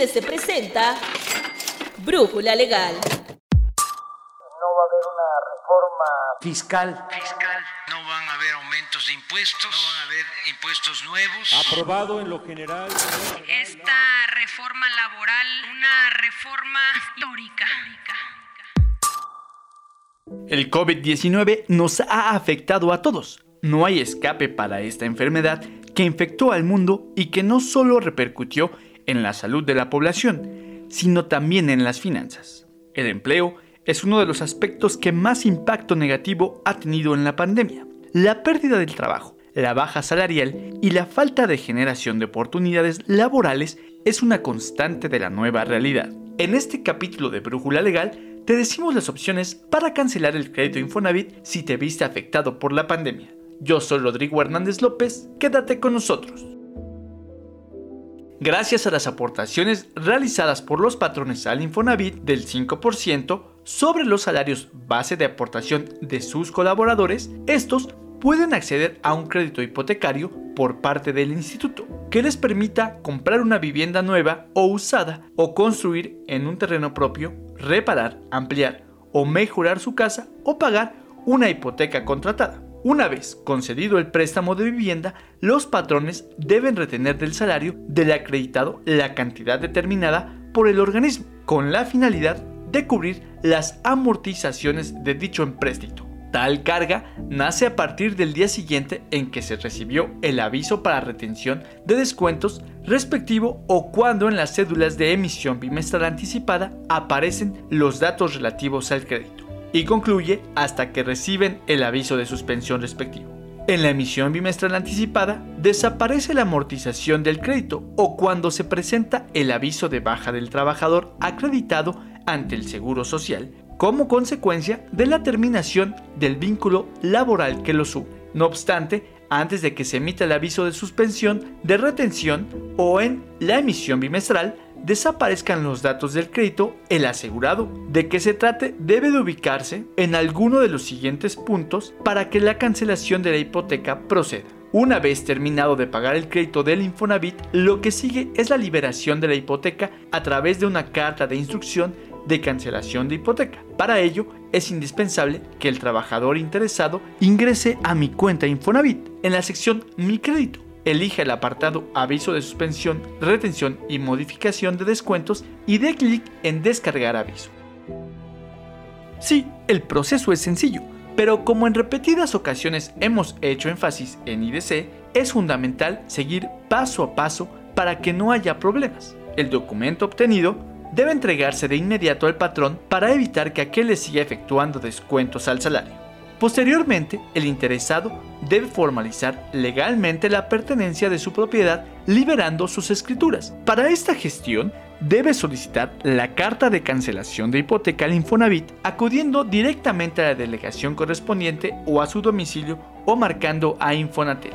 IDESE presenta Brújula Legal. No va a haber una reforma fiscal. fiscal, no van a haber aumentos de impuestos, no van a haber impuestos nuevos. aprobado en lo general. esta reforma laboral una reforma histórica. El COVID-19 nos ha afectado a todos. No hay escape para esta enfermedad que infectó al mundo y que no solo repercutió en la salud de la población, sino también en las finanzas. El empleo es uno de los aspectos que más impacto negativo ha tenido en la pandemia. La pérdida del trabajo, la baja salarial y la falta de generación de oportunidades laborales es una constante de la nueva realidad. En este capítulo de Brújula Legal te decimos las opciones para cancelar el crédito Infonavit si te viste afectado por la pandemia. Yo soy Rodrigo Hernández López, quédate con nosotros. Gracias a las aportaciones realizadas por los patrones al Infonavit del 5% sobre los salarios base de aportación de sus colaboradores, estos pueden acceder a un crédito hipotecario por parte del instituto que les permita comprar una vivienda nueva o usada o construir en un terreno propio, reparar, ampliar o mejorar su casa o pagar una hipoteca contratada. Una vez concedido el préstamo de vivienda, los patrones deben retener del salario del acreditado la cantidad determinada por el organismo, con la finalidad de cubrir las amortizaciones de dicho empréstito. Tal carga nace a partir del día siguiente en que se recibió el aviso para retención de descuentos respectivo o cuando en las cédulas de emisión bimestral anticipada aparecen los datos relativos al crédito y concluye hasta que reciben el aviso de suspensión respectivo. En la emisión bimestral anticipada desaparece la amortización del crédito o cuando se presenta el aviso de baja del trabajador acreditado ante el Seguro Social como consecuencia de la terminación del vínculo laboral que lo sube. No obstante, antes de que se emita el aviso de suspensión, de retención o en la emisión bimestral, desaparezcan los datos del crédito, el asegurado de que se trate debe de ubicarse en alguno de los siguientes puntos para que la cancelación de la hipoteca proceda. Una vez terminado de pagar el crédito del Infonavit, lo que sigue es la liberación de la hipoteca a través de una carta de instrucción de cancelación de hipoteca. Para ello, es indispensable que el trabajador interesado ingrese a mi cuenta Infonavit en la sección Mi crédito Elige el apartado Aviso de suspensión, retención y modificación de descuentos y dé clic en Descargar aviso. Sí, el proceso es sencillo, pero como en repetidas ocasiones hemos hecho énfasis en IDC, es fundamental seguir paso a paso para que no haya problemas. El documento obtenido debe entregarse de inmediato al patrón para evitar que aquel le siga efectuando descuentos al salario. Posteriormente, el interesado debe formalizar legalmente la pertenencia de su propiedad liberando sus escrituras. Para esta gestión, debe solicitar la carta de cancelación de hipoteca al Infonavit acudiendo directamente a la delegación correspondiente o a su domicilio o marcando a Infonatel.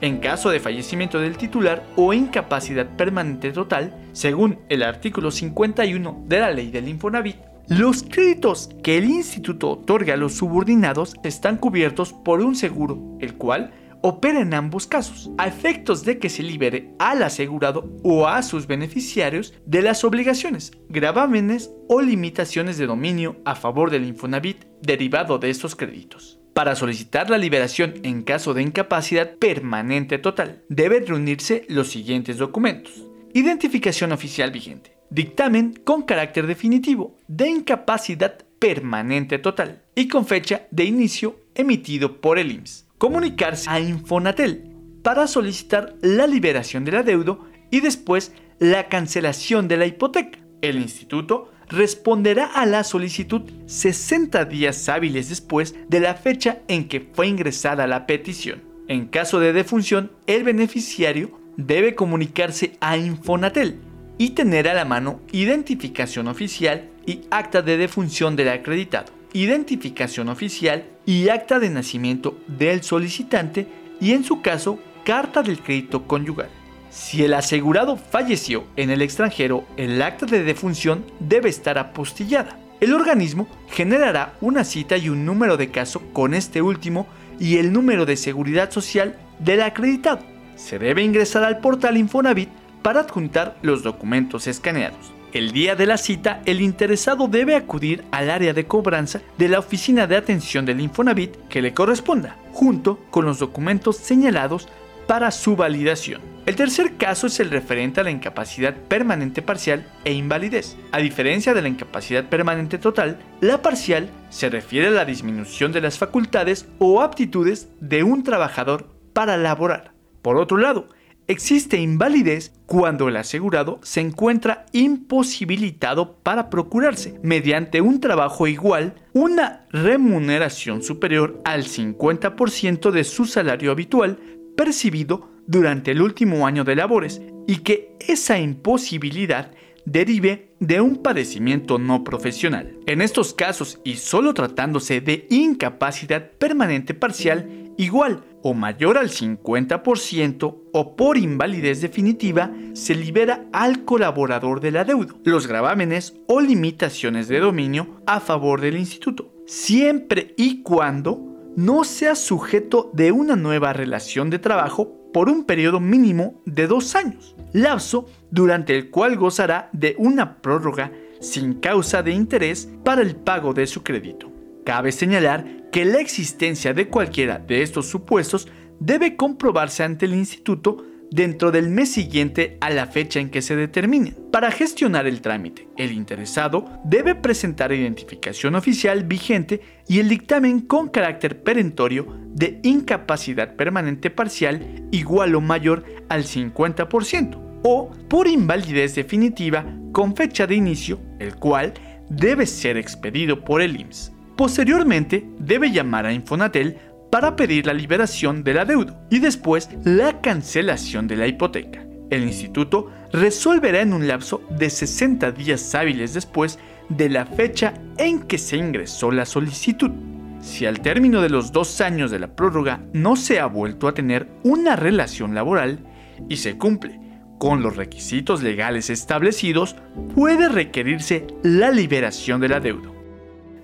En caso de fallecimiento del titular o incapacidad permanente total, según el artículo 51 de la ley del Infonavit, los créditos que el instituto otorga a los subordinados están cubiertos por un seguro, el cual opera en ambos casos, a efectos de que se libere al asegurado o a sus beneficiarios de las obligaciones, gravámenes o limitaciones de dominio a favor del Infonavit derivado de estos créditos. Para solicitar la liberación en caso de incapacidad permanente total, deben reunirse los siguientes documentos. Identificación oficial vigente, dictamen con carácter definitivo de incapacidad permanente total y con fecha de inicio emitido por el IMSS. Comunicarse a Infonatel para solicitar la liberación del adeudo y después la cancelación de la hipoteca. El instituto responderá a la solicitud 60 días hábiles después de la fecha en que fue ingresada la petición. En caso de defunción, el beneficiario debe comunicarse a Infonatel y tener a la mano identificación oficial y acta de defunción del acreditado, identificación oficial y acta de nacimiento del solicitante y en su caso carta del crédito conyugal. Si el asegurado falleció en el extranjero, el acta de defunción debe estar apostillada. El organismo generará una cita y un número de caso con este último y el número de seguridad social del acreditado. Se debe ingresar al portal Infonavit para adjuntar los documentos escaneados. El día de la cita, el interesado debe acudir al área de cobranza de la oficina de atención del Infonavit que le corresponda, junto con los documentos señalados para su validación. El tercer caso es el referente a la incapacidad permanente parcial e invalidez. A diferencia de la incapacidad permanente total, la parcial se refiere a la disminución de las facultades o aptitudes de un trabajador para laborar. Por otro lado, Existe invalidez cuando el asegurado se encuentra imposibilitado para procurarse, mediante un trabajo igual, una remuneración superior al 50% de su salario habitual percibido durante el último año de labores y que esa imposibilidad derive de un padecimiento no profesional. En estos casos, y solo tratándose de incapacidad permanente parcial, igual o mayor al 50% o por invalidez definitiva, se libera al colaborador del adeudo los gravámenes o limitaciones de dominio a favor del instituto, siempre y cuando no sea sujeto de una nueva relación de trabajo por un periodo mínimo de dos años, lapso durante el cual gozará de una prórroga sin causa de interés para el pago de su crédito. Cabe señalar que la existencia de cualquiera de estos supuestos debe comprobarse ante el instituto dentro del mes siguiente a la fecha en que se determine. Para gestionar el trámite, el interesado debe presentar identificación oficial vigente y el dictamen con carácter perentorio de incapacidad permanente parcial igual o mayor al 50% o por invalidez definitiva con fecha de inicio, el cual debe ser expedido por el IMSS. Posteriormente, debe llamar a Infonatel para pedir la liberación del adeudo y después la cancelación de la hipoteca. El instituto resolverá en un lapso de 60 días hábiles después de la fecha en que se ingresó la solicitud. Si al término de los dos años de la prórroga no se ha vuelto a tener una relación laboral y se cumple con los requisitos legales establecidos, puede requerirse la liberación del adeudo.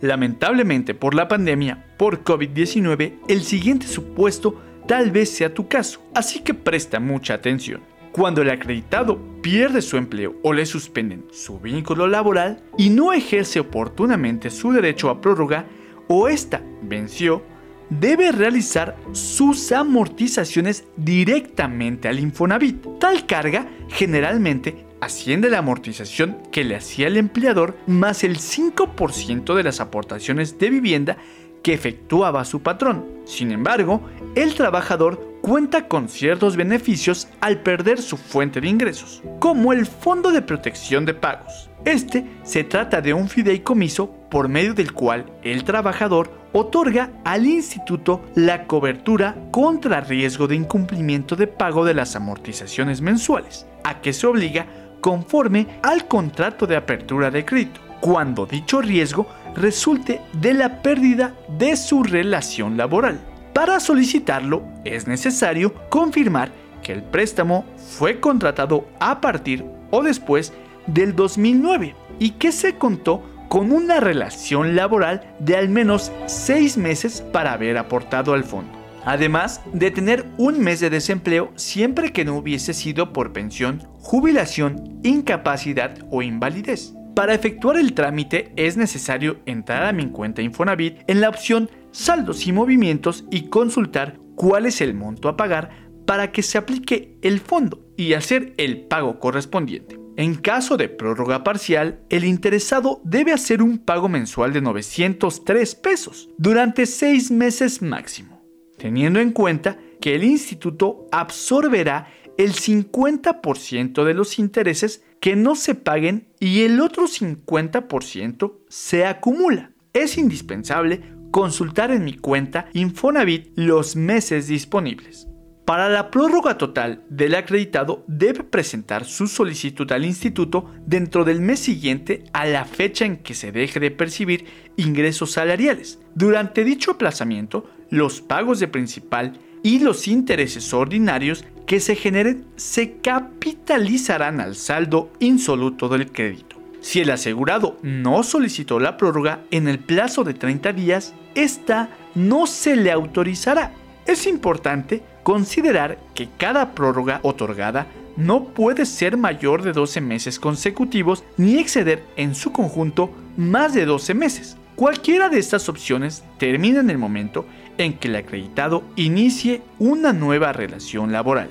Lamentablemente por la pandemia por COVID-19, el siguiente supuesto tal vez sea tu caso, así que presta mucha atención. Cuando el acreditado pierde su empleo o le suspenden su vínculo laboral y no ejerce oportunamente su derecho a prórroga o ésta venció, debe realizar sus amortizaciones directamente al Infonavit. Tal carga generalmente asciende la amortización que le hacía el empleador más el 5% de las aportaciones de vivienda que efectuaba su patrón. Sin embargo, el trabajador cuenta con ciertos beneficios al perder su fuente de ingresos, como el Fondo de Protección de Pagos. Este se trata de un fideicomiso por medio del cual el trabajador otorga al instituto la cobertura contra riesgo de incumplimiento de pago de las amortizaciones mensuales, a que se obliga conforme al contrato de apertura de crédito, cuando dicho riesgo resulte de la pérdida de su relación laboral. Para solicitarlo es necesario confirmar que el préstamo fue contratado a partir o después del 2009 y que se contó con una relación laboral de al menos seis meses para haber aportado al fondo además de tener un mes de desempleo siempre que no hubiese sido por pensión, jubilación, incapacidad o invalidez. Para efectuar el trámite es necesario entrar a mi cuenta Infonavit en la opción Saldos y Movimientos y consultar cuál es el monto a pagar para que se aplique el fondo y hacer el pago correspondiente. En caso de prórroga parcial, el interesado debe hacer un pago mensual de 903 pesos durante 6 meses máximo teniendo en cuenta que el instituto absorberá el 50% de los intereses que no se paguen y el otro 50% se acumula. Es indispensable consultar en mi cuenta Infonavit los meses disponibles. Para la prórroga total del acreditado debe presentar su solicitud al instituto dentro del mes siguiente a la fecha en que se deje de percibir ingresos salariales. Durante dicho aplazamiento, los pagos de principal y los intereses ordinarios que se generen se capitalizarán al saldo insoluto del crédito. Si el asegurado no solicitó la prórroga en el plazo de 30 días, esta no se le autorizará. Es importante considerar que cada prórroga otorgada no puede ser mayor de 12 meses consecutivos ni exceder en su conjunto más de 12 meses. Cualquiera de estas opciones termina en el momento en que el acreditado inicie una nueva relación laboral.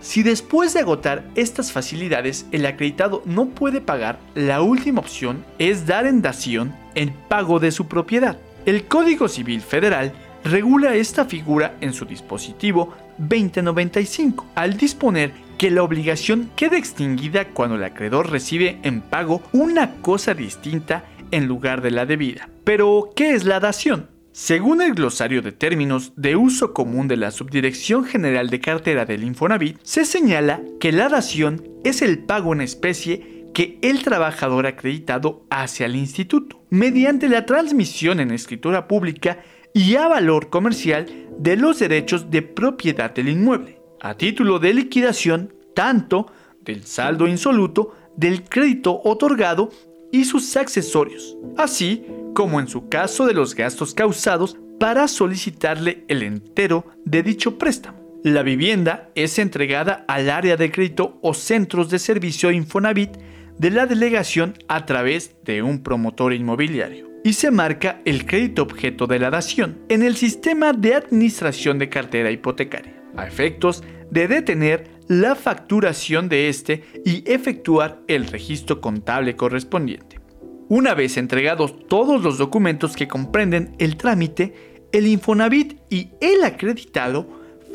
Si después de agotar estas facilidades el acreditado no puede pagar, la última opción es dar en dación el pago de su propiedad. El Código Civil Federal regula esta figura en su dispositivo 2095, al disponer que la obligación queda extinguida cuando el acreedor recibe en pago una cosa distinta en lugar de la debida. Pero, ¿qué es la dación? Según el glosario de términos de uso común de la Subdirección General de Cartera del Infonavit, se señala que la dación es el pago en especie que el trabajador acreditado hace al instituto, mediante la transmisión en escritura pública y a valor comercial de los derechos de propiedad del inmueble, a título de liquidación tanto del saldo insoluto del crédito otorgado y sus accesorios, así como en su caso de los gastos causados para solicitarle el entero de dicho préstamo. La vivienda es entregada al área de crédito o centros de servicio Infonavit de la delegación a través de un promotor inmobiliario y se marca el crédito objeto de la dación en el sistema de administración de cartera hipotecaria, a efectos de detener la facturación de este y efectuar el registro contable correspondiente. Una vez entregados todos los documentos que comprenden el trámite, el Infonavit y el acreditado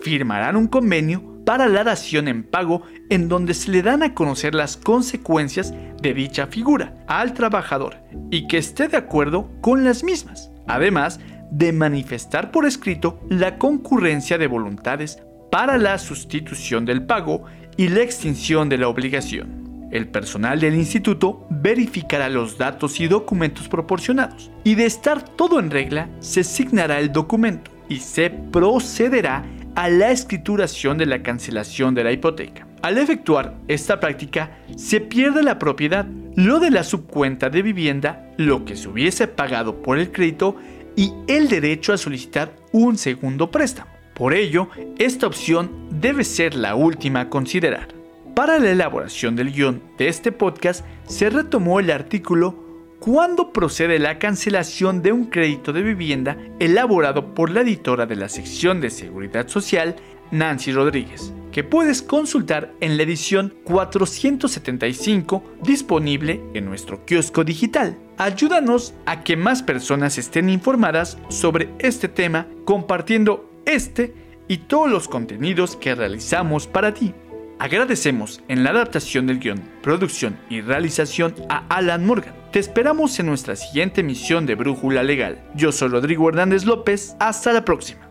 firmarán un convenio para la dación en pago en donde se le dan a conocer las consecuencias de dicha figura al trabajador y que esté de acuerdo con las mismas, además de manifestar por escrito la concurrencia de voluntades para la sustitución del pago y la extinción de la obligación. El personal del instituto verificará los datos y documentos proporcionados y de estar todo en regla se asignará el documento y se procederá a la escrituración de la cancelación de la hipoteca. Al efectuar esta práctica, se pierde la propiedad, lo de la subcuenta de vivienda, lo que se hubiese pagado por el crédito y el derecho a solicitar un segundo préstamo. Por ello, esta opción debe ser la última a considerar. Para la elaboración del guion de este podcast se retomó el artículo ¿Cuándo procede la cancelación de un crédito de vivienda elaborado por la editora de la sección de Seguridad Social, Nancy Rodríguez, que puedes consultar en la edición 475 disponible en nuestro kiosco digital. Ayúdanos a que más personas estén informadas sobre este tema compartiendo este y todos los contenidos que realizamos para ti. Agradecemos en la adaptación del guion, producción y realización a Alan Morgan. Te esperamos en nuestra siguiente emisión de Brújula Legal. Yo soy Rodrigo Hernández López. Hasta la próxima.